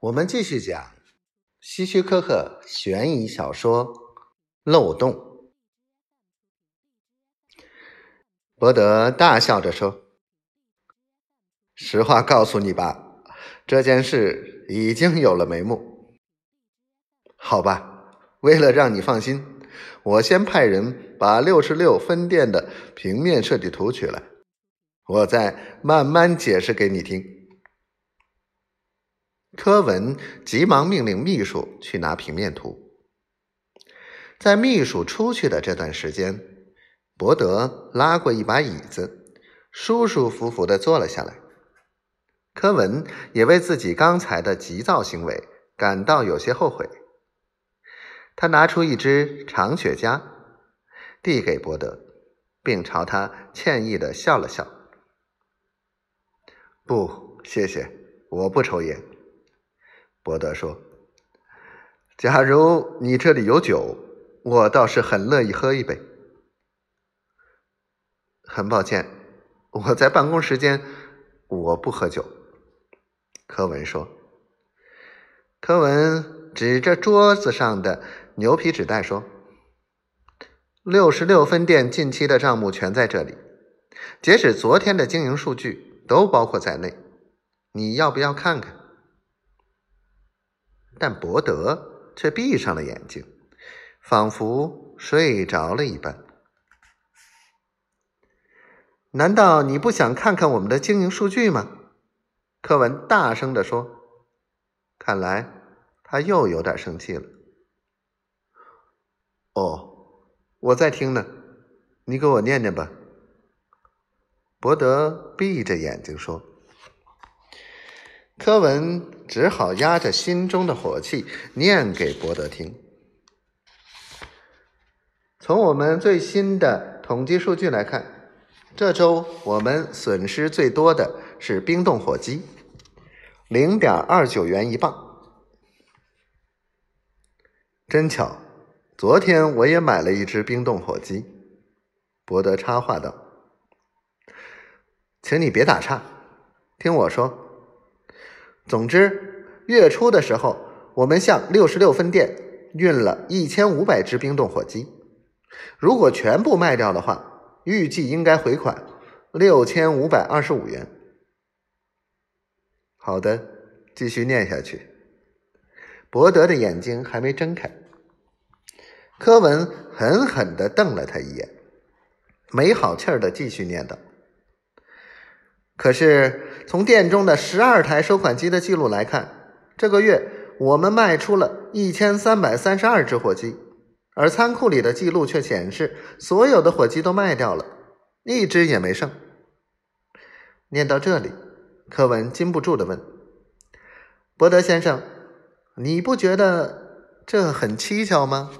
我们继续讲希区柯克悬疑小说《漏洞》。伯德大笑着说：“实话告诉你吧，这件事已经有了眉目。好吧，为了让你放心，我先派人把六十六分店的平面设计图取来，我再慢慢解释给你听。”柯文急忙命令秘书去拿平面图。在秘书出去的这段时间，伯德拉过一把椅子，舒舒服服的坐了下来。柯文也为自己刚才的急躁行为感到有些后悔。他拿出一支长雪茄，递给伯德，并朝他歉意的笑了笑：“不，谢谢，我不抽烟。”伯德说：“假如你这里有酒，我倒是很乐意喝一杯。”很抱歉，我在办公时间我不喝酒。”柯文说。柯文指着桌子上的牛皮纸袋说：“六十六分店近期的账目全在这里，截止昨天的经营数据都包括在内。你要不要看看？”但伯德却闭上了眼睛，仿佛睡着了一般。难道你不想看看我们的经营数据吗？柯文大声地说。看来他又有点生气了。哦，我在听呢，你给我念念吧。伯德闭着眼睛说。柯文只好压着心中的火气念给伯德听。从我们最新的统计数据来看，这周我们损失最多的是冰冻火鸡，零点二九元一磅。真巧，昨天我也买了一只冰冻火鸡。伯德插话道：“请你别打岔，听我说。”总之，月初的时候，我们向六十六分店运了一千五百只冰冻火鸡。如果全部卖掉的话，预计应该回款六千五百二十五元。好的，继续念下去。伯德的眼睛还没睁开，柯文狠狠的瞪了他一眼，没好气儿的继续念道。可是，从店中的十二台收款机的记录来看，这个月我们卖出了一千三百三十二只火鸡，而仓库里的记录却显示，所有的火鸡都卖掉了，一只也没剩。念到这里，柯文禁不住的问：“伯德先生，你不觉得这很蹊跷吗？”